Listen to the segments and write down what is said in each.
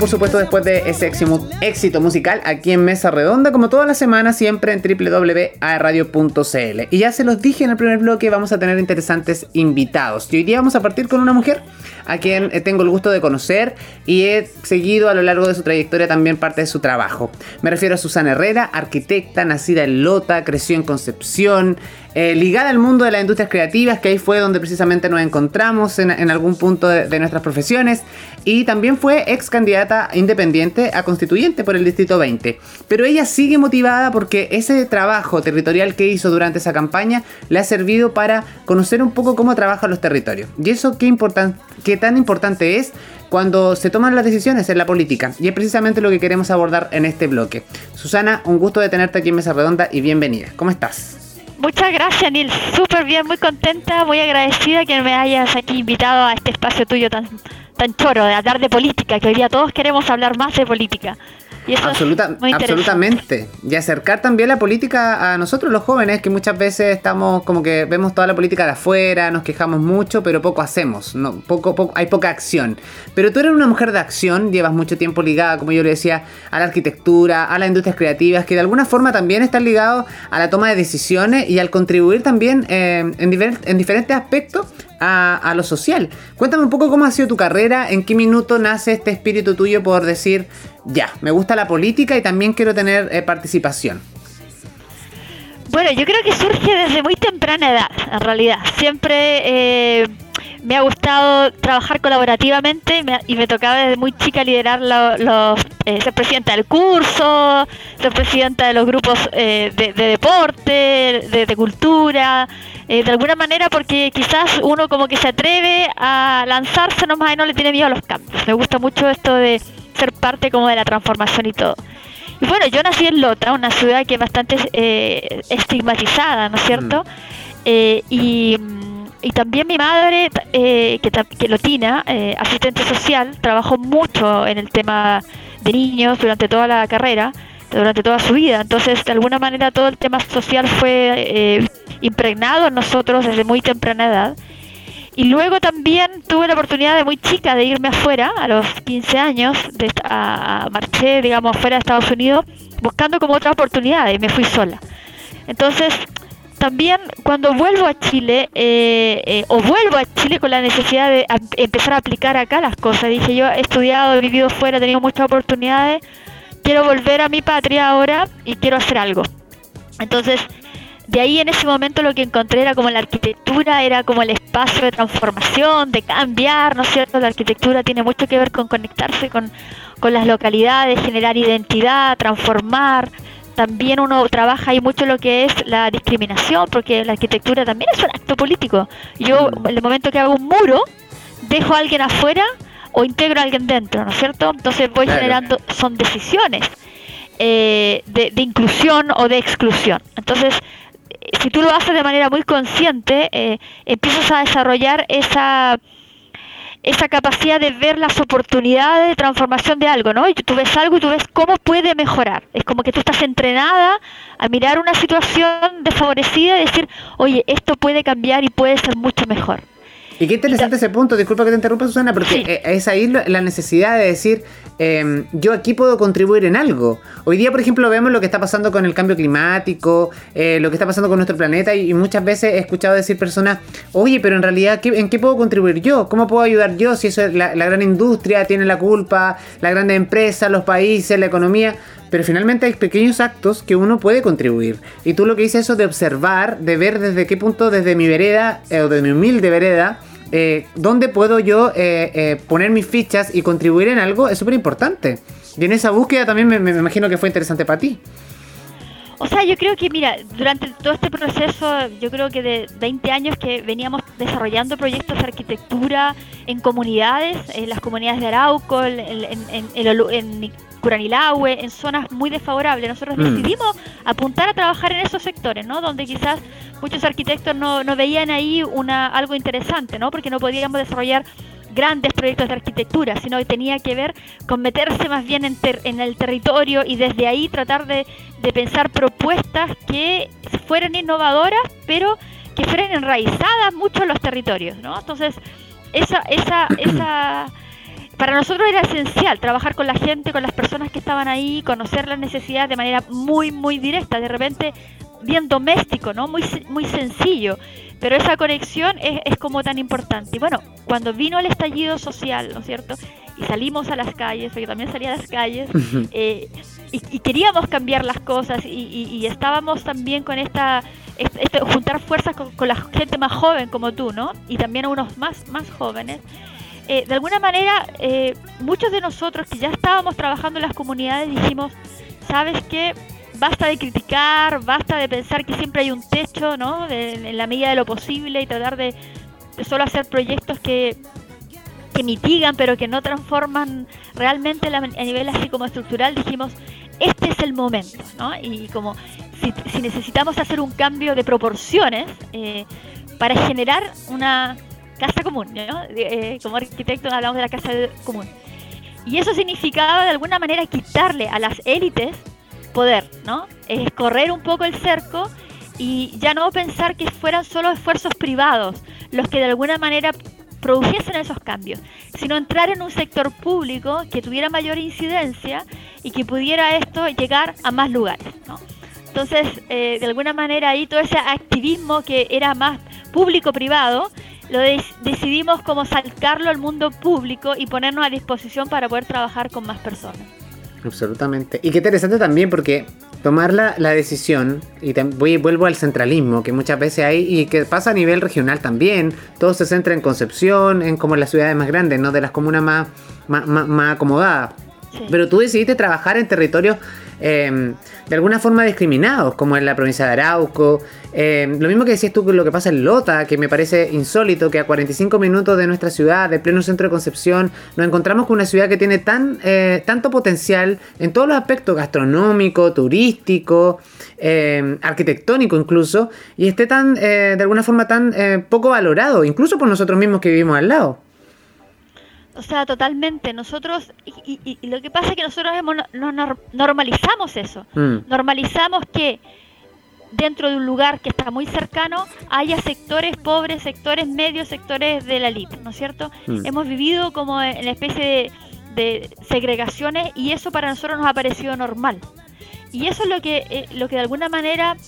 Por supuesto, después de ese éxito musical aquí en Mesa Redonda, como toda la semana, siempre en www.radio.cl. Y ya se los dije en el primer bloque, vamos a tener interesantes invitados. Y hoy día vamos a partir con una mujer a quien eh, tengo el gusto de conocer y he seguido a lo largo de su trayectoria también parte de su trabajo. Me refiero a Susana Herrera, arquitecta, nacida en Lota, creció en Concepción, eh, ligada al mundo de las industrias creativas, que ahí fue donde precisamente nos encontramos en, algún punto de, nuestras profesiones, y también fue ex candidata independiente a constituyente por el Distrito 20. Pero ella sigue motivada porque ese trabajo territorial que hizo durante esa campaña le ha servido para conocer un poco cómo trabajan los territorios. Y eso qué, qué tan importante es cuando se toman las decisiones en la política. Y es precisamente lo que queremos abordar en este bloque. Susana, un gusto de tenerte aquí en Mesa Redonda y bienvenida. ¿Cómo estás? Muchas gracias, Nils. Súper bien, muy contenta, muy agradecida que me hayas aquí invitado a este espacio tuyo tan, tan choro de hablar de política, que hoy día todos queremos hablar más de política. Absoluta, absolutamente. Y acercar también la política a nosotros los jóvenes, que muchas veces estamos como que vemos toda la política de afuera, nos quejamos mucho, pero poco hacemos, no, poco, poco, hay poca acción. Pero tú eres una mujer de acción, llevas mucho tiempo ligada, como yo le decía, a la arquitectura, a las industrias creativas, que de alguna forma también están ligados a la toma de decisiones y al contribuir también eh, en, en diferentes aspectos a, lo social. Cuéntame un poco cómo ha sido tu carrera, en qué minuto nace este espíritu tuyo por decir, ya, me gusta la política y también quiero tener eh, participación. Bueno, yo creo que surge desde muy temprana edad, en realidad. Siempre eh, me ha gustado trabajar colaborativamente y me tocaba desde muy chica liderar los, eh, ser presidenta del curso, ser presidenta de los grupos de, deporte, de cultura, eh, de alguna manera porque quizás uno como que se atreve a lanzarse nomás y no le tiene miedo a los cambios. Me gusta mucho esto de ser parte como de la transformación y todo. Y bueno, yo nací en Lota, una ciudad que es bastante eh, estigmatizada, ¿no es cierto? Mm. Eh, y, también mi madre, que, que Lotina, asistente social, trabajó mucho en el tema de niños durante toda la carrera durante toda su vida. Entonces, de alguna manera, todo el tema social fue eh, impregnado en nosotros desde muy temprana edad. Y luego también tuve la oportunidad de muy chica de irme afuera, a los 15 años, de, a, marché, digamos, afuera de Estados Unidos, buscando como otra oportunidad y me fui sola. Entonces, también cuando vuelvo a Chile, eh, eh, o vuelvo a Chile con la necesidad de empezar a aplicar acá las cosas, dije yo he estudiado, he vivido fuera, he tenido muchas oportunidades, quiero volver a mi patria ahora y quiero hacer algo. Entonces, de ahí en ese momento lo que encontré era como la arquitectura, era como el espacio de transformación, de cambiar, ¿no es cierto? La arquitectura tiene mucho que ver con conectarse con, con las localidades, generar identidad, transformar. También uno trabaja ahí mucho lo que es la discriminación, porque la arquitectura también es un acto político. Yo, en el momento que hago un muro, dejo a alguien afuera o integro a alguien dentro, ¿no es cierto? Entonces voy generando, son decisiones eh, de, inclusión o de exclusión. Entonces, si tú lo haces de manera muy consciente, eh, empiezas a desarrollar esa esa capacidad de ver las oportunidades de transformación de algo, ¿no? Y tú ves algo y tú ves cómo puede mejorar. Es como que tú estás entrenada a mirar una situación desfavorecida y decir, oye, esto puede cambiar y puede ser mucho mejor. Y qué interesante ese punto, disculpa que te interrumpa Susana, porque eh, es ahí la necesidad de decir, em, yo aquí puedo contribuir en algo. Hoy día, por ejemplo, vemos lo que está pasando con el cambio climático, eh, lo que está pasando con nuestro planeta y, muchas veces he escuchado decir personas, oye, pero en realidad, ¿en qué puedo contribuir yo? ¿Cómo puedo ayudar yo si eso la, la gran industria tiene la culpa, la gran empresa, los países, la economía? pero finalmente hay pequeños actos que uno puede contribuir. Y tú lo que dices eso de observar, de ver desde qué punto, desde mi vereda, eh, o de mi humilde vereda, eh, dónde puedo yo eh, eh, poner mis fichas y contribuir en algo es súper importante. Y en esa búsqueda también me, me, imagino que fue interesante para ti. O sea, yo creo que, mira, durante todo este proceso, yo creo que de 20 años que veníamos desarrollando proyectos de arquitectura en comunidades, en las comunidades de Arauco, en, en, en, en Curanilahue, en zonas muy desfavorables. Nosotros mm. decidimos apuntar a trabajar en esos sectores, ¿no? Donde quizás muchos arquitectos no, no veían ahí una algo interesante, ¿no? Porque no podíamos desarrollar grandes proyectos de arquitectura, sino que tenía que ver con meterse más bien en, en el territorio y desde ahí tratar de, de, pensar propuestas que fueran innovadoras, pero que fueran enraizadas mucho en los territorios, ¿no? Entonces, esa, esa, esa para nosotros era esencial trabajar con la gente, con las personas que estaban ahí, conocer las necesidades de manera muy, muy directa, de repente bien doméstico, ¿no? Muy, muy sencillo. Pero esa conexión es, es como tan importante. Y bueno, cuando vino el estallido social, ¿no es cierto? Y salimos a las calles, yo también salía a las calles, eh, y, queríamos cambiar las cosas y, estábamos también con esta, juntar fuerzas con, la gente más joven como tú, ¿no? Y también a unos más, más jóvenes. Eh, de alguna manera, eh, muchos de nosotros que ya estábamos trabajando en las comunidades dijimos, ¿sabes qué? Basta de criticar, basta de pensar que siempre hay un techo, ¿no? en la medida de lo posible y tratar de, solo hacer proyectos que, que mitigan pero que no transforman realmente a nivel así como estructural. Dijimos, este es el momento, ¿no? Y como si, necesitamos hacer un cambio de proporciones eh, para generar una casa común, ¿no? Eh, como arquitectos hablamos de la casa común. Y eso significaba de alguna manera quitarle a las élites poder, ¿no? Es correr un poco el cerco y ya no pensar que fueran solo esfuerzos privados los que de alguna manera produjesen esos cambios, sino entrar en un sector público que tuviera mayor incidencia y que pudiera esto llegar a más lugares. Entonces, eh, de alguna manera ahí todo ese activismo que era más público-privado, lo decidimos como saltarlo al mundo público y ponernos a disposición para poder trabajar con más personas. Absolutamente. Y qué interesante también porque tomar la, decisión, y voy, vuelvo al centralismo que muchas veces hay y que pasa a nivel regional también, todo se centra en Concepción, en como las ciudades más grandes, ¿no? De las comunas más, más, más acomodadas. Pero tú decidiste trabajar en territorios em, de alguna forma discriminados, como en la provincia de Arauco. Em, lo mismo que decías tú con lo que pasa en Lota, que me parece insólito, que a 45 minutos de nuestra ciudad, de pleno centro de Concepción, nos encontramos con una ciudad que tiene tan, eh, tanto potencial en todos los aspectos, gastronómico, turístico, em, arquitectónico incluso, y esté tan, eh, de alguna forma tan eh, poco valorado, incluso por nosotros mismos que vivimos al lado. O sea, totalmente. Nosotros, y, lo que pasa es que nosotros normalizamos eso. Mm. Normalizamos que dentro de un lugar que está muy cercano haya sectores pobres, sectores medios, sectores de la elite, ¿no es cierto? Mm. Hemos vivido como en la especie de, segregaciones y eso para nosotros nos ha parecido normal. Y eso es lo que, eh, lo que de alguna manera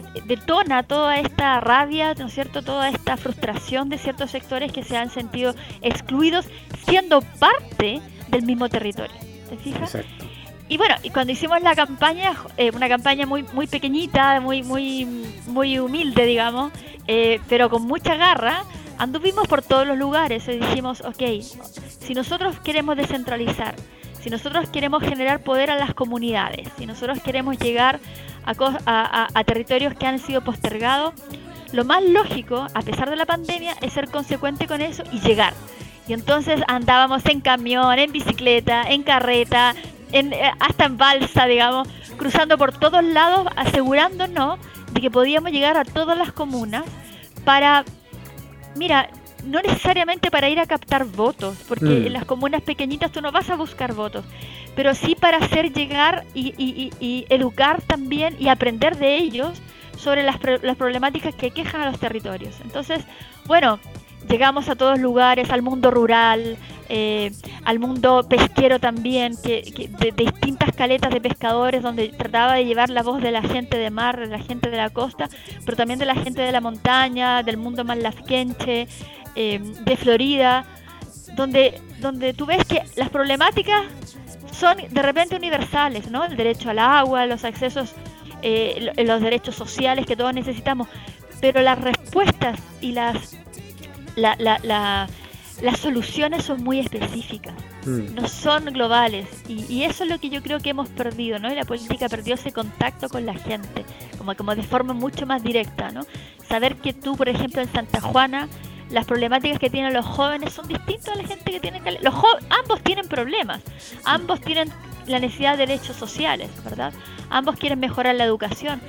detona toda esta rabia, ¿no es cierto? Toda esta frustración de ciertos sectores que se han sentido excluidos siendo parte del mismo territorio. ¿Te fijas? Y bueno, y cuando hicimos la campaña, eh, una campaña muy muy pequeñita, muy muy muy humilde, digamos, eh, pero con mucha garra, anduvimos por todos los lugares y dijimos, ok, si nosotros queremos descentralizar, si nosotros queremos generar poder a las comunidades, si nosotros queremos llegar a, territorios que han sido postergados, lo más lógico, a pesar de la pandemia, es ser consecuente con eso y llegar. Y entonces andábamos en camión, en bicicleta, en carreta, eh, hasta en balsa, digamos, cruzando por todos lados, asegurándonos de que podíamos llegar a todas las comunas para, mira, no necesariamente para ir a captar votos, porque mm. en las comunas pequeñitas tú no vas a buscar votos, pero sí para hacer llegar y, educar también y aprender de ellos sobre las, las, problemáticas que quejan a los territorios. Entonces, bueno, llegamos a todos lugares, al mundo rural, eh, al mundo pesquero también, que, de, distintas caletas de pescadores, donde trataba de llevar la voz de la gente de mar, de la gente de la costa, pero también de la gente de la montaña, del mundo más lafquenche, eh, de Florida, donde, donde tú ves que las problemáticas son de repente universales, ¿no? El derecho al agua, los accesos, eh, los derechos sociales que todos necesitamos, pero las respuestas y las, las soluciones son muy específicas, mm. no son globales, y, eso es lo que yo creo que hemos perdido, ¿no? Y la política perdió ese contacto con la gente, como, como de forma mucho más directa, ¿no? Saber que tú, por ejemplo, en Santa Juana, las problemáticas que tienen los jóvenes son distintas a la gente que tiene los ambos tienen problemas. Ambos tienen la necesidad de derechos sociales verdad ambos quieren mejorar la educación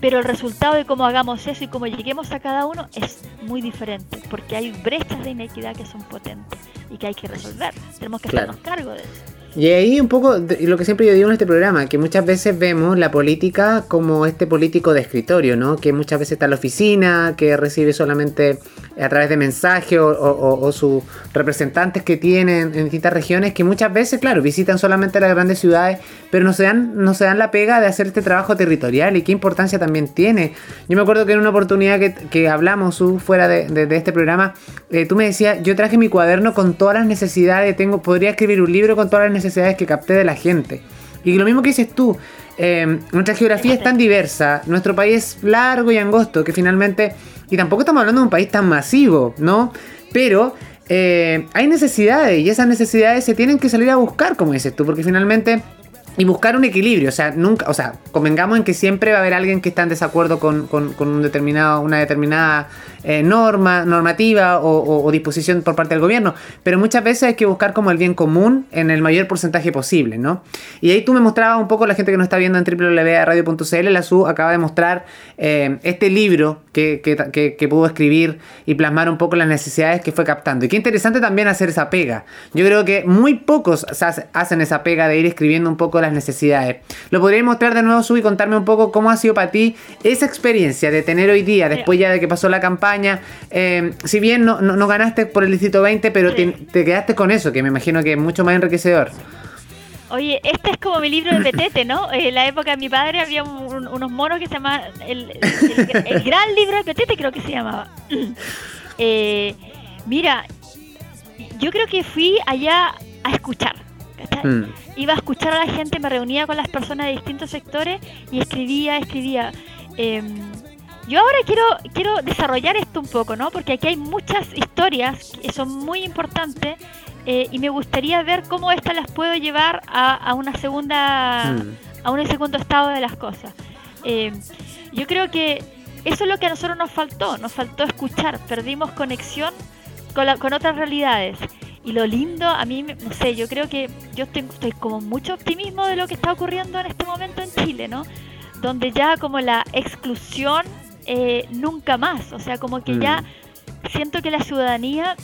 pero el resultado de cómo hagamos eso y cómo lleguemos a cada uno es muy diferente porque hay brechas de inequidad que son potentes y que hay que resolver. Tenemos que hacernos cargo de eso Y ahí un poco, lo que siempre yo digo en este programa, que muchas veces vemos la política como este político de escritorio, ¿no? Que muchas veces está en la oficina, que recibe solamente a través de mensajes o, sus representantes que tienen en distintas regiones, que muchas veces, claro, visitan solamente las grandes ciudades, pero no se dan, no se dan la pega de hacer este trabajo territorial y qué importancia también tiene. Yo me acuerdo que en una oportunidad que, hablamos fuera de, este programa, eh, tú me decías, yo traje mi cuaderno con todas las necesidades, tengo, podría escribir un libro con todas las necesidades necesidades que capté de la gente. Y lo mismo que dices tú, eh, nuestra geografía es tan diversa, nuestro país es largo y angosto, que finalmente, y tampoco estamos hablando de un país tan masivo, ¿no? Pero eh, hay necesidades y esas necesidades se tienen que salir a buscar, como dices tú, porque finalmente y buscar un equilibrio. O sea, nunca, o sea, convengamos en que siempre va a haber alguien que está en desacuerdo con, un determinado, una determinada eh, norma, normativa o, disposición por parte del gobierno. Pero muchas veces hay que buscar como el bien común en el mayor porcentaje posible, ¿no? Y ahí tú me mostrabas un poco, la gente que nos está viendo en www.radio.cl, la SU acaba de mostrar eh, este libro que, que, pudo escribir y plasmar un poco las necesidades que fue captando. Y qué interesante también hacer esa pega. Yo creo que muy pocos hacen esa pega de ir escribiendo un poco las necesidades. ¿Lo podrías mostrar de nuevo, Su, y contarme un poco cómo ha sido para ti esa experiencia de tener hoy día, después ya de que pasó la campaña? Eh, si bien no, no, ganaste por el Distrito 20, pero te, quedaste con eso, que me imagino que es mucho más enriquecedor. Oye, este es como mi libro de petete, ¿no? En la época de mi padre había unos monos que se llamaban el, gran libro de petete, creo que se llamaba. Eh, mira, yo creo que fui allá a escuchar. Mm. Iba a escuchar a la gente, me reunía con las personas de distintos sectores y escribía, escribía. Em, yo ahora quiero, quiero desarrollar esto un poco, ¿no? Porque aquí hay muchas historias que son muy importantes eh, y me gustaría ver cómo estas las puedo llevar a, una segunda, mm. a un segundo estado de las cosas. Em, yo creo que eso es lo que a nosotros nos faltó, nos faltó escuchar, perdimos conexión con, con otras realidades. Y lo lindo, a mí, no sé, yo creo que yo estoy, estoy como mucho optimismo de lo que está ocurriendo en este momento en Chile, ¿no? Donde ya como la exclusión eh, nunca más, o sea, como que ya mm. siento que la ciudadanía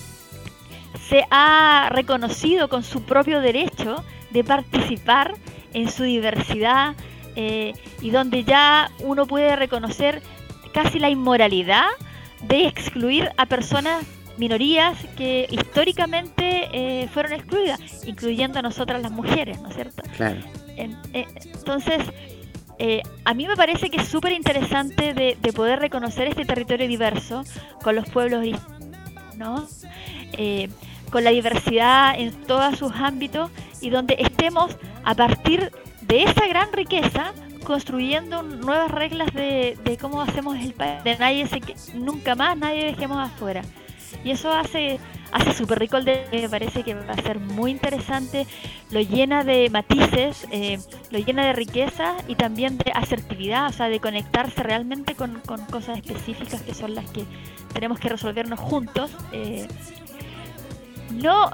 se ha reconocido con su propio derecho de participar en su diversidad eh, y donde ya uno puede reconocer casi la inmoralidad de excluir a personas minorías que históricamente eh, fueron excluidas, incluyendo a nosotras las mujeres, ¿no es cierto? Claro. Eh, entonces, eh, a mí me parece que es súper interesante de, poder reconocer este territorio diverso con los pueblos, ¿no? con la diversidad en todos sus ámbitos y donde estemos a partir de esa gran riqueza construyendo nuevas reglas de, cómo hacemos el país, de nadie se, nunca más nadie dejemos afuera. Y eso hace hace súper rico el de me parece que va a ser muy interesante, lo llena de matices, eh, lo llena de riqueza y también de asertividad, o sea, de conectarse realmente con, con cosas específicas que son las que tenemos que resolvernos juntos. Eh, no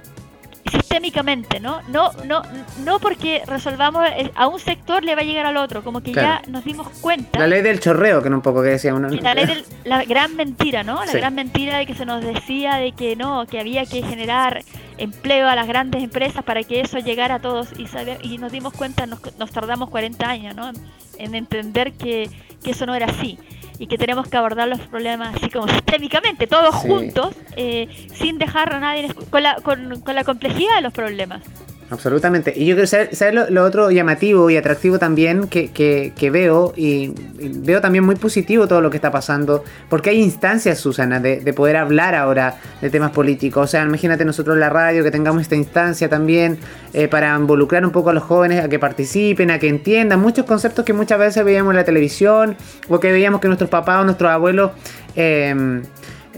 sistémicamente, ¿no? No, no, no porque resolvamos eh, a un sector le va a llegar al otro, como que ya nos dimos cuenta. La ley del chorreo, que no un poco que decía uno. La ley de la gran mentira, ¿no? La gran mentira de que se nos decía de que no, que había que generar empleo a las grandes empresas para que eso llegara a todos y saber, y nos dimos cuenta, nos, nos tardamos 40 años, ¿no? En entender que, que eso no era así y que tenemos que abordar los problemas así como sistémicamente, todos juntos, eh, sin dejar a nadie con la, con, con la complejidad de los problemas. Absolutamente. Y yo quiero saber, lo, otro llamativo y atractivo también que, que, veo, y, veo también muy positivo todo lo que está pasando, porque hay instancias, Susana, de, de, poder hablar ahora de temas políticos. O sea, imagínate nosotros en la radio que tengamos esta instancia también eh, para involucrar un poco a los jóvenes a que participen, a que entiendan muchos conceptos que muchas veces veíamos en la televisión o que veíamos que nuestros papás o nuestros abuelos... Eh,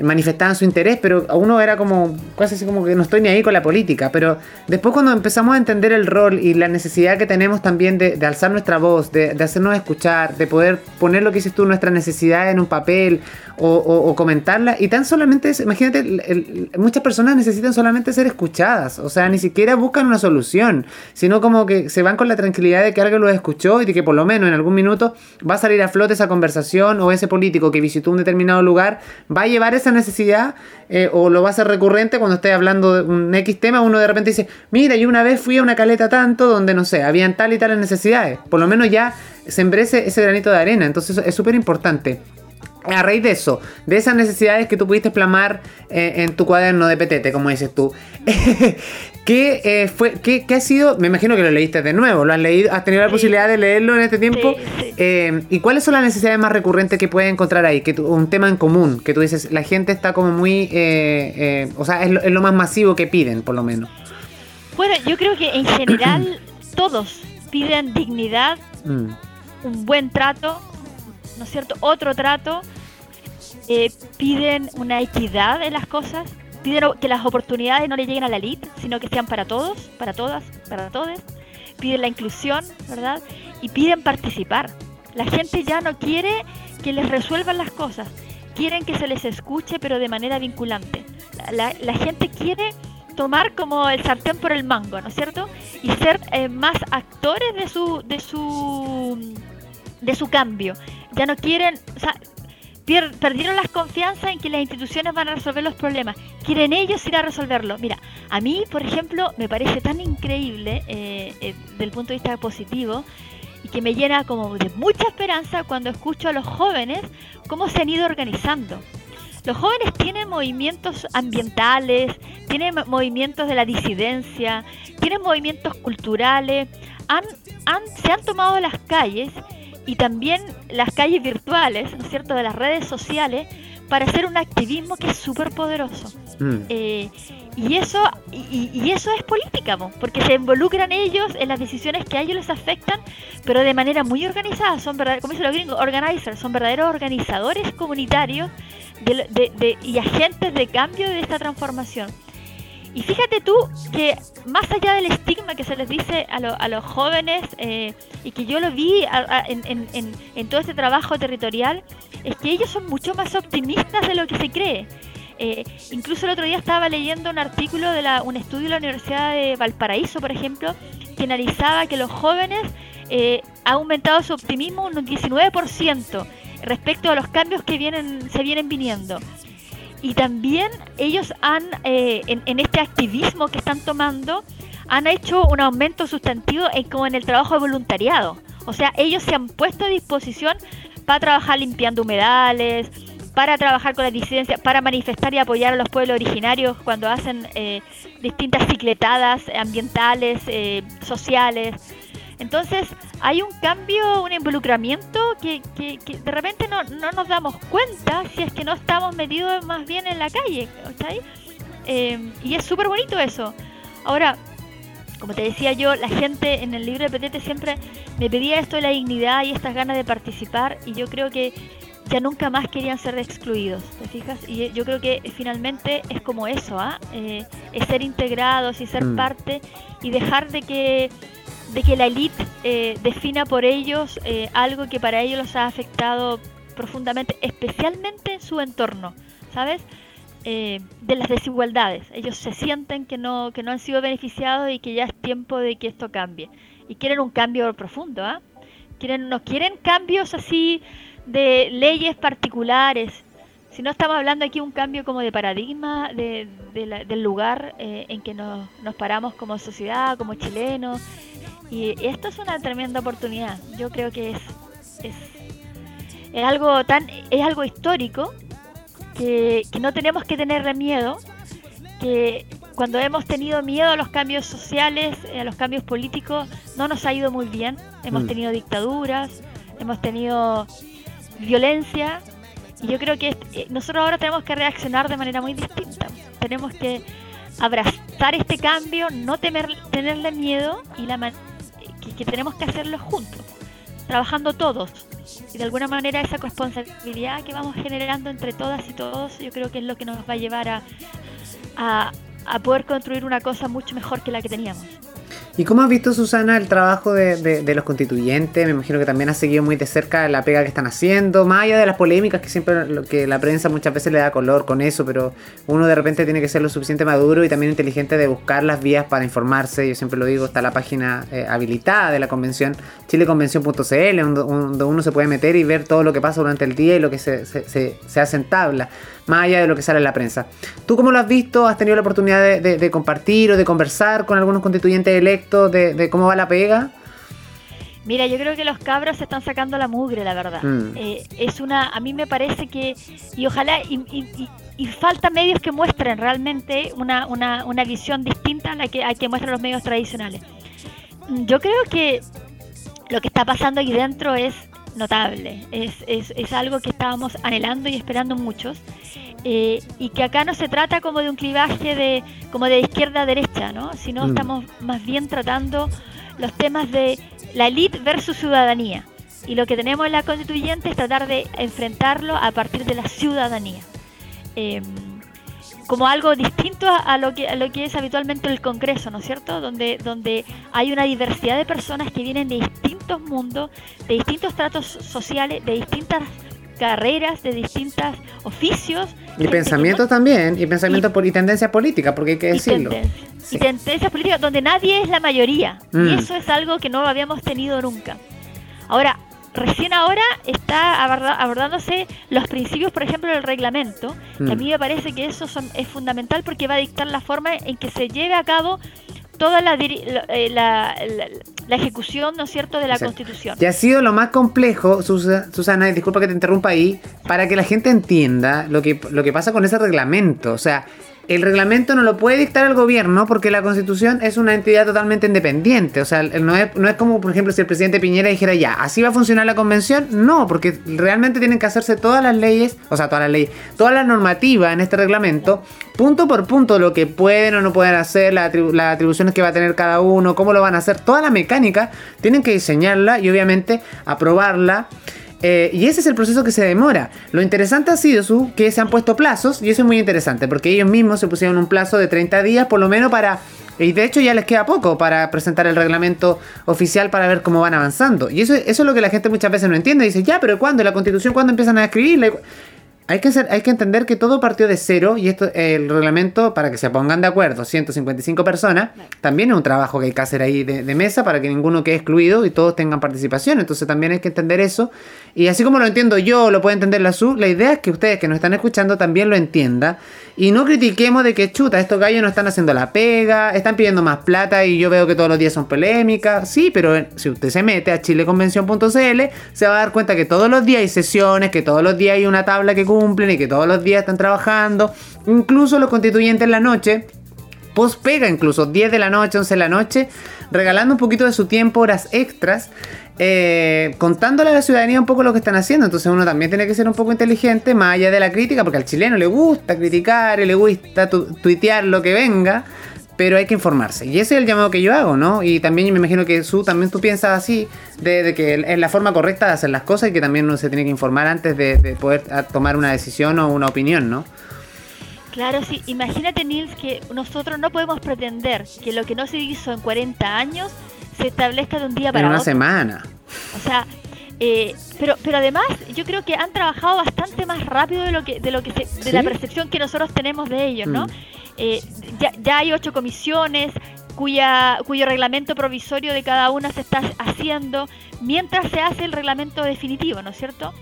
manifestaban su interés, pero a uno era como, casi así como que no estoy ni ahí con la política. Pero después cuando empezamos a entender el rol y la necesidad que tenemos también de, alzar nuestra voz, de, hacernos escuchar, de poder poner lo que dices tú, nuestra necesidad en un papel o, comentarla, y tan solamente, imagínate, muchas personas necesitan solamente ser escuchadas, o sea, ni siquiera buscan una solución, sino como que se van con la tranquilidad de que alguien los escuchó y de que por lo menos en algún minuto va a salir a flote esa conversación o ese político que visitó un determinado lugar, va a llevar esa necesidad eh, o lo va a ser recurrente cuando esté hablando de un X tema, uno de repente dice, mira, yo una vez fui a una caleta tanto donde, no sé, habían tal y tales necesidades. Por lo menos ya sembré ese, ese granito de arena, entonces es súper importante a raíz de eso, de esas necesidades que tú pudiste plasmar eh, en tu cuaderno de petete, como dices tú, ¿qué, eh, fue, qué, ha sido? Me imagino que lo leíste de nuevo, ¿lo has leído? ¿Has tenido la posibilidad de leerlo en este tiempo? Eh, ¿Y cuáles son las necesidades más recurrentes que puedes encontrar ahí? Que un tema en común, que tú dices, la gente está como muy, o sea, es lo, más masivo que piden, por lo menos. Bueno, yo creo que en general todos piden dignidad, mm. un buen trato, ¿no es cierto? Otro trato, eh, piden una equidad en las cosas, piden que las oportunidades no le lleguen a la elite, sino que sean para todos, para todas, para todos. Piden la inclusión, ¿verdad? Y piden participar. La gente ya no quiere que les resuelvan las cosas, quieren que se les escuche, pero de manera vinculante. La, gente quiere tomar como el sartén por el mango, ¿no es cierto? Y ser eh, más actores de su, de su, de su cambio ya no quieren, o sea, perdieron la confianza en que las instituciones van a resolver los problemas. Quieren ellos ir a resolverlo. Mira, a mí, por ejemplo, me parece tan increíble eh, eh, desde el punto de vista positivo y que me llena como de mucha esperanza cuando escucho a los jóvenes cómo se han ido organizando. Los jóvenes tienen movimientos ambientales, tienen movimientos de la disidencia, tienen movimientos culturales, se han tomado las calles y también las calles virtuales, ¿no es cierto?, de las redes sociales para hacer un activismo que es súper poderoso. Mm. Eh, y eso y, eso es política, porque se involucran ellos en las decisiones que a ellos les afectan, pero de manera muy organizada. Son verdaderos, como dicen los gringos, organizers, son verdaderos organizadores comunitarios y agentes de cambio de esta transformación. Y fíjate tú que más allá del estigma que se les dice a, a los jóvenes, eh, y que yo lo vi en, en, en, todo este trabajo territorial, es que ellos son mucho más optimistas de lo que se cree. Eh, incluso el otro día estaba leyendo un artículo de la, un estudio de la Universidad de Valparaíso, por ejemplo, que analizaba que los jóvenes eh, han aumentado su optimismo un 19% respecto a los cambios que vienen, se vienen viniendo. Y también ellos han, eh, en, este activismo que están tomando, han hecho un aumento sustantivo en, como en el trabajo de voluntariado. O sea, ellos se han puesto a disposición para trabajar limpiando humedales, para trabajar con la disidencia, para manifestar y apoyar a los pueblos originarios cuando hacen eh, distintas cicletadas ambientales, eh, sociales. Entonces hay un cambio, un involucramiento que, que, de repente no, no, nos damos cuenta si es que no estamos metidos más bien en la calle. Eh, y es súper bonito eso. Ahora, como te decía yo, la gente en el libro de Petete siempre me pedía esto de la dignidad y estas ganas de participar y yo creo que ya nunca más querían ser excluidos, ¿te fijas? Y yo creo que finalmente es como eso, ¿ah? Eh, es ser integrados y ser mm. parte y dejar de que de que la élite eh, defina por ellos eh, algo que para ellos los ha afectado profundamente, especialmente en su entorno, ¿sabes? Eh, de las desigualdades. Ellos se sienten que no, que no han sido beneficiados y que ya es tiempo de que esto cambie. Y quieren un cambio profundo, ¿ah? Quieren, no quieren cambios así de leyes particulares, si no estamos hablando aquí un cambio como de paradigma de, del lugar en que nos, nos paramos como sociedad, como chilenos, y esto es una tremenda oportunidad. Yo creo que es, es, algo tan es algo histórico que, no tenemos que tenerle miedo. Que cuando hemos tenido miedo a los cambios sociales, a los cambios políticos, no nos ha ido muy bien. Hemos mm. tenido dictaduras, hemos tenido violencia. Y yo creo que eh, nosotros ahora tenemos que reaccionar de manera muy distinta. Tenemos que abrazar este cambio, no temer, tenerle miedo y la, que, tenemos que hacerlo juntos, trabajando todos. Y de alguna manera esa responsabilidad que vamos generando entre todas y todos, yo creo que es lo que nos va a llevar a, a, poder construir una cosa mucho mejor que la que teníamos. ¿Y cómo has visto, Susana, el trabajo de, los constituyentes? Me imagino que también has seguido muy de cerca la pega que están haciendo, más allá de las polémicas que siempre que la prensa muchas veces le da color con eso, pero uno de repente tiene que ser lo suficiente maduro y también inteligente de buscar las vías para informarse. Yo siempre lo digo, está la página eh, habilitada de la convención, chileconvención.cl, donde, uno se puede meter y ver todo lo que pasa durante el día y lo que se, se, se hace en tabla. más allá de lo que sale en la prensa. ¿Tú cómo lo has visto? ¿Has tenido la oportunidad de, compartir o de conversar con algunos constituyentes electos de, cómo va la pega? Mira, yo creo que los cabros se están sacando la mugre, la verdad. Mm. Eh, es una, a mí me parece que, y ojalá, y, falta medios que muestren realmente una, una, una visión distinta a la que, a que muestran los medios tradicionales. Yo creo que lo que está pasando aquí dentro es notable, es, es, es algo que estábamos anhelando y esperando muchos, eh, y que acá no se trata como de un clivaje de, como de izquierda a derecha, ¿no? sino mm. estamos más bien tratando los temas de la elite versus ciudadanía. Y lo que tenemos en la constituyente es tratar de enfrentarlo a partir de la ciudadanía. Em, como algo distinto a, lo que, a lo que es habitualmente el Congreso, ¿no es cierto? Donde, donde hay una diversidad de personas que vienen de distintos mundos, de distintos tratos sociales, de distintas carreras, de distintos oficios. Y pensamientos también, y pensamientos y, y tendencias políticas, porque hay que decirlo. Y tendencias políticas donde nadie es la mayoría. Y mm. eso es algo que no habíamos tenido nunca. Ahora, recién ahora está abordándose los principios, por ejemplo, del reglamento, que a mm. mí me parece que eso es fundamental porque va a dictar la forma en que se lleve a cabo toda la, eh, la, la, ejecución, ¿no es cierto?, de la Constitución. Y ha sido lo más complejo, Susana, y disculpa que te interrumpa ahí, para que la gente entienda lo que, lo que pasa con ese reglamento. O sea, el reglamento no lo puede dictar el gobierno porque la constitución es una entidad totalmente independiente. O sea, no es, no es como, por ejemplo, si el presidente Piñera dijera ya, así va a funcionar la convención. No, porque realmente tienen que hacerse todas las leyes, o sea, todas las leyes, toda la normativa en este reglamento, punto por punto, lo que pueden o no pueden hacer, las atribuciones que va a tener cada uno, cómo lo van a hacer, toda la mecánica, tienen que diseñarla y obviamente aprobarla. Eh, y ese es el proceso que se demora. Lo interesante ha sido su, que se han puesto plazos, y eso es muy interesante, porque ellos mismos se pusieron un plazo de 30 días, por lo menos para... Y de hecho ya les queda poco para presentar el reglamento oficial para ver cómo van avanzando. Y eso, eso es lo que la gente muchas veces no entiende. Dice, ya, pero ¿cuándo? ¿La constitución cuándo empiezan a escribirla? Hay que, hay que entender que todo partió de cero y esto el reglamento, para que se pongan de acuerdo, 155 personas, también es un trabajo que hay que hacer ahí de, mesa para que ninguno quede excluido y todos tengan participación. Entonces también hay que entender eso. Y así como lo entiendo yo, lo puede entender la SU, la idea es que ustedes que nos están escuchando también lo entiendan. Y no critiquemos de que chuta, estos gallos no están haciendo la pega, están pidiendo más plata y yo veo que todos los días son polémicas. Sí, pero si usted se mete a chileconvención.cl, se va a dar cuenta que todos los días hay sesiones, que todos los días hay una tabla que cumplen y que todos los días están trabajando. Incluso los constituyentes en la noche, post pega incluso, 10 de la noche, 11 de la noche, regalando un poquito de su tiempo, horas extras, eh, contándole a la ciudadanía un poco lo que están haciendo. Entonces uno también tiene que ser un poco inteligente, más allá de la crítica, porque al chileno le gusta criticar le gusta tuitear lo que venga pero hay que informarse. Y ese es el llamado que yo hago, ¿no? Y también me imagino que tú también tú piensas así, de, que es la forma correcta de hacer las cosas y que también uno se tiene que informar antes de, poder tomar una decisión o una opinión, ¿no? Claro, sí. Imagínate, Nils, que nosotros no podemos pretender que lo que no se hizo en 40 años se establezca de un día para. En una semana. O sea, eh, pero, pero además yo creo que han trabajado bastante más rápido de lo que, de lo que de la percepción que nosotros tenemos de ellos, ¿no? Mm. Eh, ya, ya, hay ocho comisiones cuya, cuyo reglamento provisorio de cada una se está haciendo mientras se hace el reglamento definitivo, ¿no es cierto?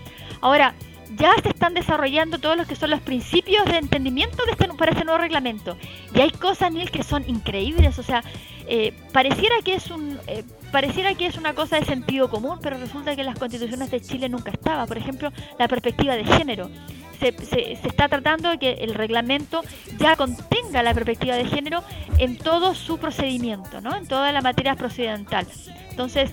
Ahora, ya se están desarrollando todos los que son los principios de entendimiento de este, para este nuevo reglamento. Y hay cosas, Neil, que son increíbles. O sea, eh, pareciera que es un eh, pareciera que es una cosa de sentido común, pero resulta que en las constituciones de Chile nunca estaba. Por ejemplo, la perspectiva de género. Se, se, está tratando de que el reglamento ya contenga la perspectiva de género en todo su procedimiento, ¿no? En toda la materia procedimental. Entonces,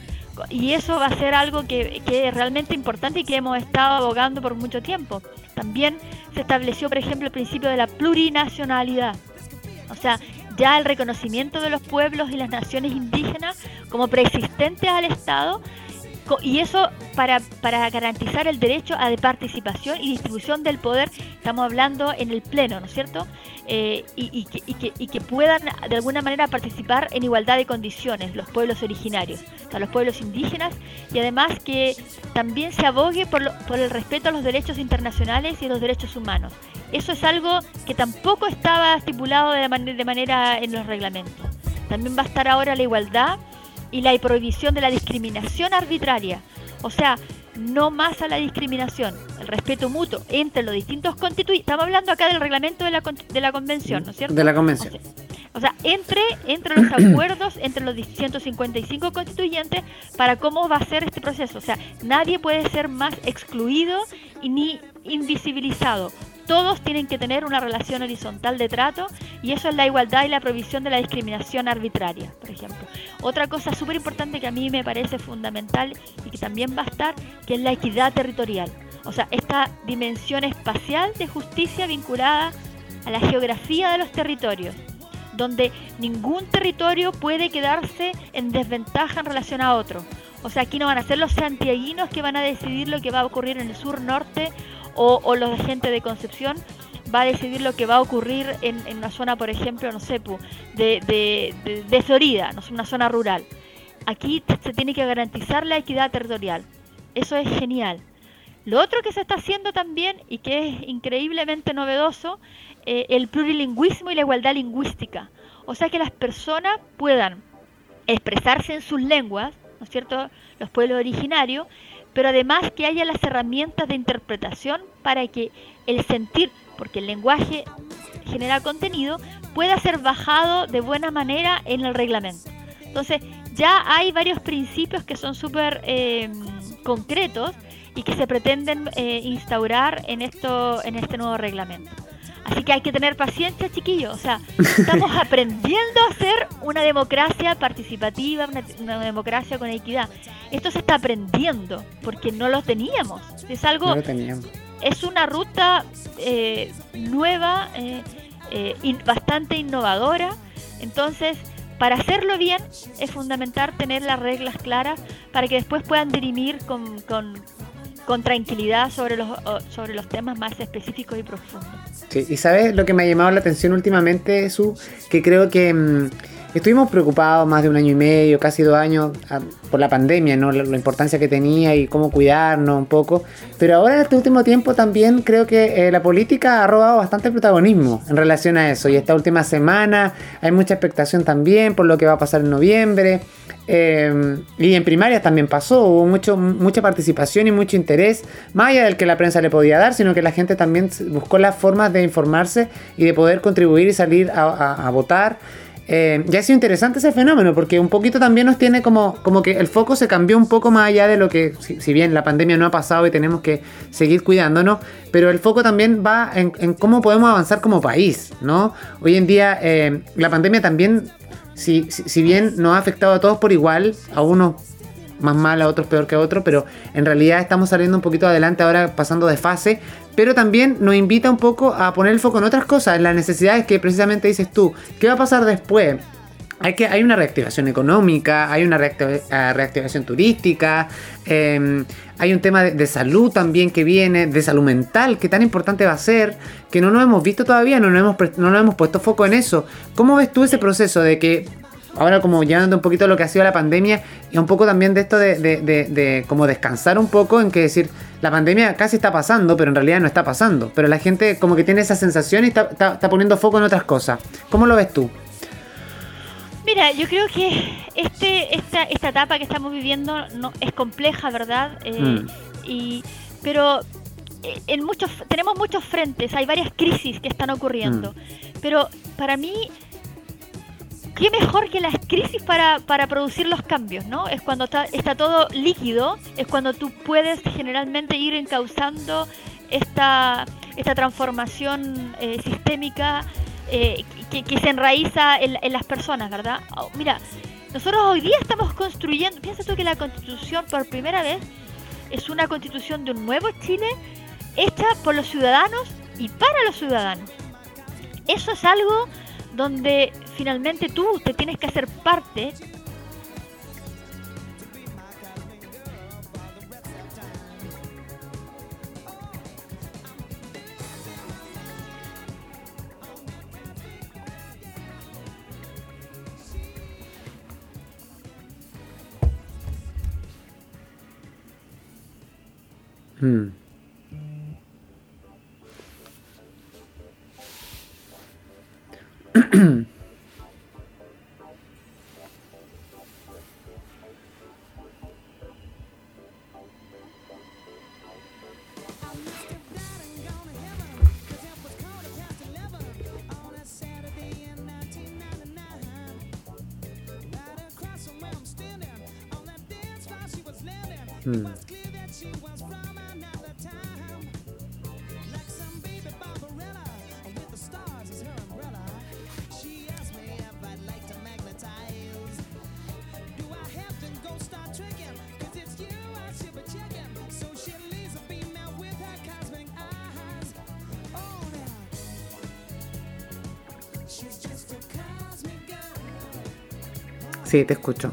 y eso va a ser algo que, que, es realmente importante y que hemos estado abogando por mucho tiempo. También se estableció, por ejemplo, el principio de la plurinacionalidad. O sea, ya el reconocimiento de los pueblos y las naciones indígenas como preexistentes al Estado y eso para, para garantizar el derecho a de participación y distribución del poder, estamos hablando en el Pleno, ¿no es cierto? Eh, y, que, y, que, y, que, puedan de alguna manera participar en igualdad de condiciones los pueblos originarios, o sea, los pueblos indígenas, y además que también se abogue por, por el respeto a los derechos internacionales y los derechos humanos. Eso es algo que tampoco estaba estipulado de, de manera en los reglamentos. También va a estar ahora la igualdad y la prohibición de la discriminación arbitraria. O sea, no más a la discriminación, el respeto mutuo entre los distintos constituyentes. Estamos hablando acá del reglamento de la, de la convención, ¿no es cierto? De la convención. O sea, entre, entre los acuerdos entre los 155 constituyentes para cómo va a ser este proceso. O sea, nadie puede ser más excluido y ni invisibilizado. Todos tienen que tener una relación horizontal de trato y eso es la igualdad y la provisión de la discriminación arbitraria, por ejemplo. Otra cosa súper importante que a mí me parece fundamental y que también va a estar, que es la equidad territorial. O sea, esta dimensión espacial de justicia vinculada a la geografía de los territorios donde ningún territorio puede quedarse en desventaja en relación a otro. O sea, aquí no van a ser los santiaguinos que van a decidir lo que va a ocurrir en el sur norte o, los de gente de Concepción va a decidir lo que va a ocurrir en, una zona, por ejemplo, no sé, de, de, de, Florida, no una zona rural. Aquí se tiene que garantizar la equidad territorial. Eso es genial. Lo otro que se está haciendo también y que es increíblemente novedoso eh, el plurilingüismo y la igualdad lingüística. O sea, que las personas puedan expresarse en sus lenguas, ¿no es cierto?, los pueblos originarios, pero además que haya las herramientas de interpretación para que el sentir, porque el lenguaje genera contenido, pueda ser bajado de buena manera en el reglamento. Entonces, ya hay varios principios que son súper eh, concretos y que se pretenden eh, instaurar en, esto, en este nuevo reglamento. Así que hay que tener paciencia, chiquillos. O sea, estamos aprendiendo a ser una democracia participativa, una, democracia con equidad. Esto se está aprendiendo porque no lo teníamos. Es algo. No lo teníamos. Es una ruta eh, nueva, eh, eh, bastante innovadora. Entonces, para hacerlo bien es fundamental tener las reglas claras para que después puedan dirimir con, con, con tranquilidad sobre los, sobre los temas más específicos y profundos. Sí, y sabes lo que me ha llamado la atención últimamente, Su, que creo que mm, estuvimos preocupados más de un año y medio, casi dos años, ah, por la pandemia, ¿no? La, importancia que tenía y cómo cuidarnos un poco. Pero ahora en este último tiempo también creo que eh, la política ha robado bastante protagonismo en relación a eso. Y esta última semana hay mucha expectación también por lo que va a pasar en noviembre. Em, y en primarias también pasó, hubo mucho, mucha participación y mucho interés, más allá del que la prensa le podía dar, sino que la gente también buscó las formas de informarse y de poder contribuir y salir a, votar. Eh, ya ha sido interesante ese fenómeno, porque un poquito también nos tiene como, como que el foco se cambió un poco más allá de lo que, si, bien la pandemia no ha pasado y tenemos que seguir cuidándonos, pero el foco también va en, cómo podemos avanzar como país, ¿no? Hoy en día eh, la pandemia también si, si, bien nos ha afectado a todos por igual, a unos más mal, a otros peor que a otros, pero en realidad estamos saliendo un poquito adelante ahora pasando de fase, pero también nos invita un poco a poner el foco en otras cosas, en las necesidades que precisamente dices tú, ¿qué va a pasar después? Hay, que, hay una reactivación económica, hay una eh, reactivación turística, em, hay un tema de, salud también que viene, de salud mental, que tan importante va a ser, que no nos hemos visto todavía, no nos hemos, no nos hemos puesto foco en eso. ¿Cómo ves tú ese proceso de que, ahora como llevando un poquito lo que ha sido la pandemia, y un poco también de esto de, de, como descansar un poco en que decir, la pandemia casi está pasando, pero en realidad no está pasando, pero la gente como que tiene esa sensación y está, está poniendo foco en otras cosas. ¿Cómo lo ves tú? Mira, yo creo que este, esta, esta etapa que estamos viviendo no, es compleja, ¿verdad? Eh, mm. y, pero eh, en muchos, tenemos muchos frentes, hay varias crisis que están ocurriendo. Mm. Pero para mí, qué mejor que las crisis para, para producir los cambios, ¿no? Es cuando está, está todo líquido, es cuando tú puedes generalmente ir encauzando esta, esta transformación eh, sistémica eh, que, se enraiza en, las personas, ¿verdad? Oh, mira, nosotros hoy día estamos construyendo, piensa tú que la constitución por primera vez es una constitución de un nuevo Chile hecha por los ciudadanos y para los ciudadanos. Eso es algo donde finalmente tú te tienes que hacer parte Hmm. Sí, te escucho.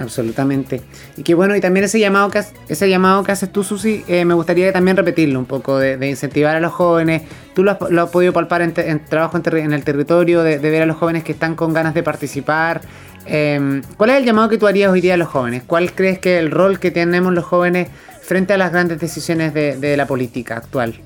Absolutamente. Y que bueno, y también ese llamado que, ese llamado que haces tú, Susi, eh, me gustaría también repetirlo un poco, de, incentivar a los jóvenes. Tú lo has, podido palpar en, trabajo en, el territorio, de, ver a los jóvenes que están con ganas de participar. Em, ¿Cuál es el llamado que tú harías hoy día a los jóvenes? ¿Cuál crees que es el rol que tenemos los jóvenes frente a las grandes decisiones de la política actual?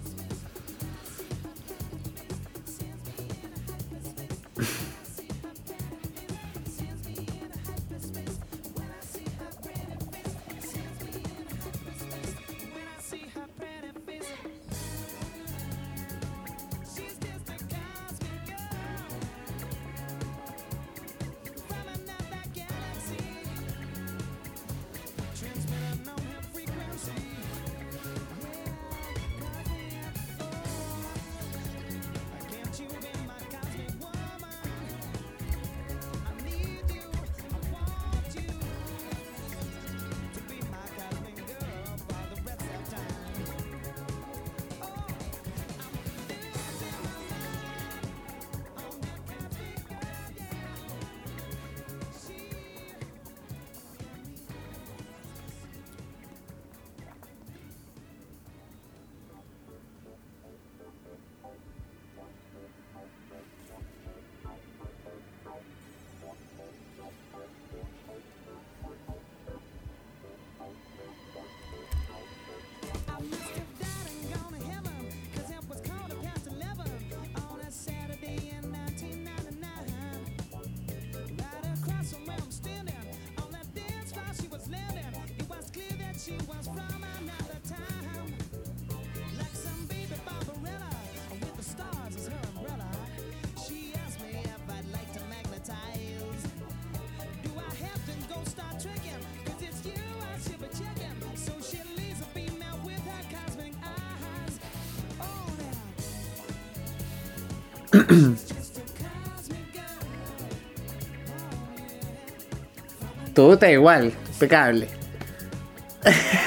Todo está igual, impecable.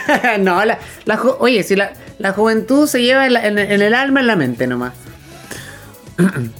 no, la, oye, si la, la, juventud se lleva en, en el alma, en la mente nomás.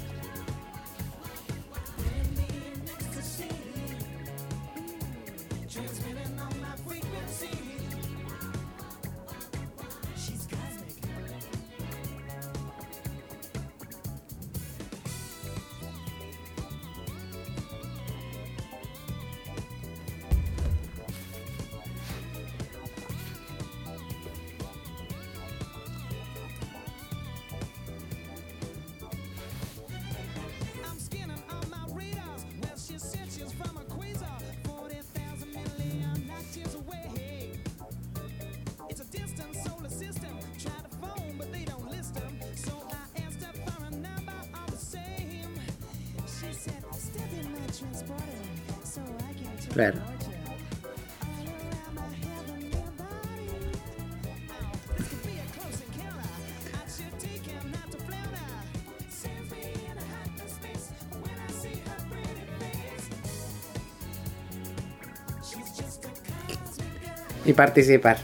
Y participar.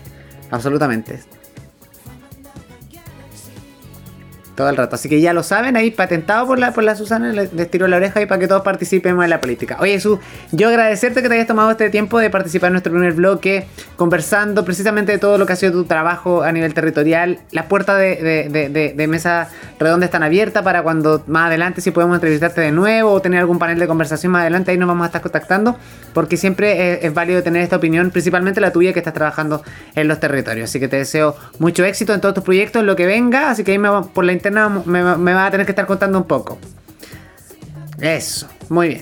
Absolutamente. Todo el rato. Así que ya lo saben, ahí patentado por la, por la Susana, les, tiro la oreja y para que todos participemos en la política. Oye, Su, yo agradecerte que te hayas tomado este tiempo de participar en nuestro primer bloque, conversando precisamente de todo lo que ha sido tu trabajo a nivel territorial. Las puertas de, mesa redonda están abiertas para cuando más adelante, si podemos entrevistarte de nuevo o tener algún panel de conversación más adelante, ahí nos vamos a estar contactando, porque siempre es, es válido tener esta opinión, principalmente la tuya que estás trabajando en los territorios. Así que te deseo mucho éxito en todos tus proyectos, en lo que venga. Así que ahí me, por la me, va a tener que estar contando un poco. Eso, muy bien.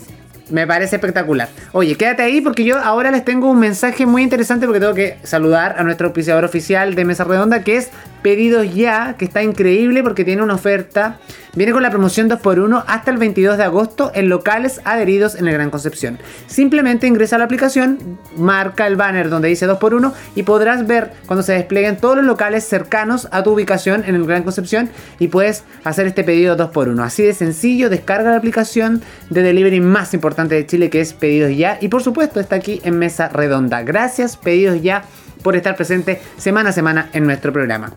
Me parece espectacular. Oye, quédate ahí porque yo ahora les tengo un mensaje muy interesante porque tengo que saludar a nuestro auspiciador oficial de Mesa Redonda que es Pedidos Ya, que está increíble porque tiene una oferta Viene con la promoción 2x1 hasta el 22 de agosto en locales adheridos en el Gran Concepción. Simplemente ingresa a la aplicación, marca el banner donde dice 2x1 y podrás ver cuando se desplieguen todos los locales cercanos a tu ubicación en el Gran Concepción y puedes hacer este pedido 2x1. Así de sencillo, descarga la aplicación de delivery más importante de Chile que es Pedidos Ya y por supuesto está aquí en Mesa Redonda. Gracias Pedidos Ya por estar presente semana a semana en nuestro programa.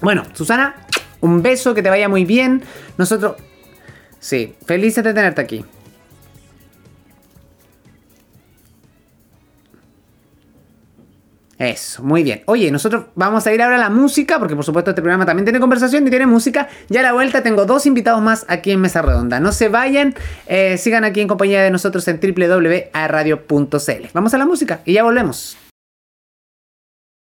Bueno, Susana, un beso, que te vaya muy bien. Nosotros... Sí, felices de tenerte aquí. Eso, muy bien. Oye, nosotros vamos a ir ahora a la música, porque por supuesto este programa también tiene conversación y tiene música. Ya a la vuelta tengo dos invitados más aquí en Mesa Redonda. No se vayan, eh, sigan aquí en compañía de nosotros en www.radio.cl. Vamos a la música y ya volvemos.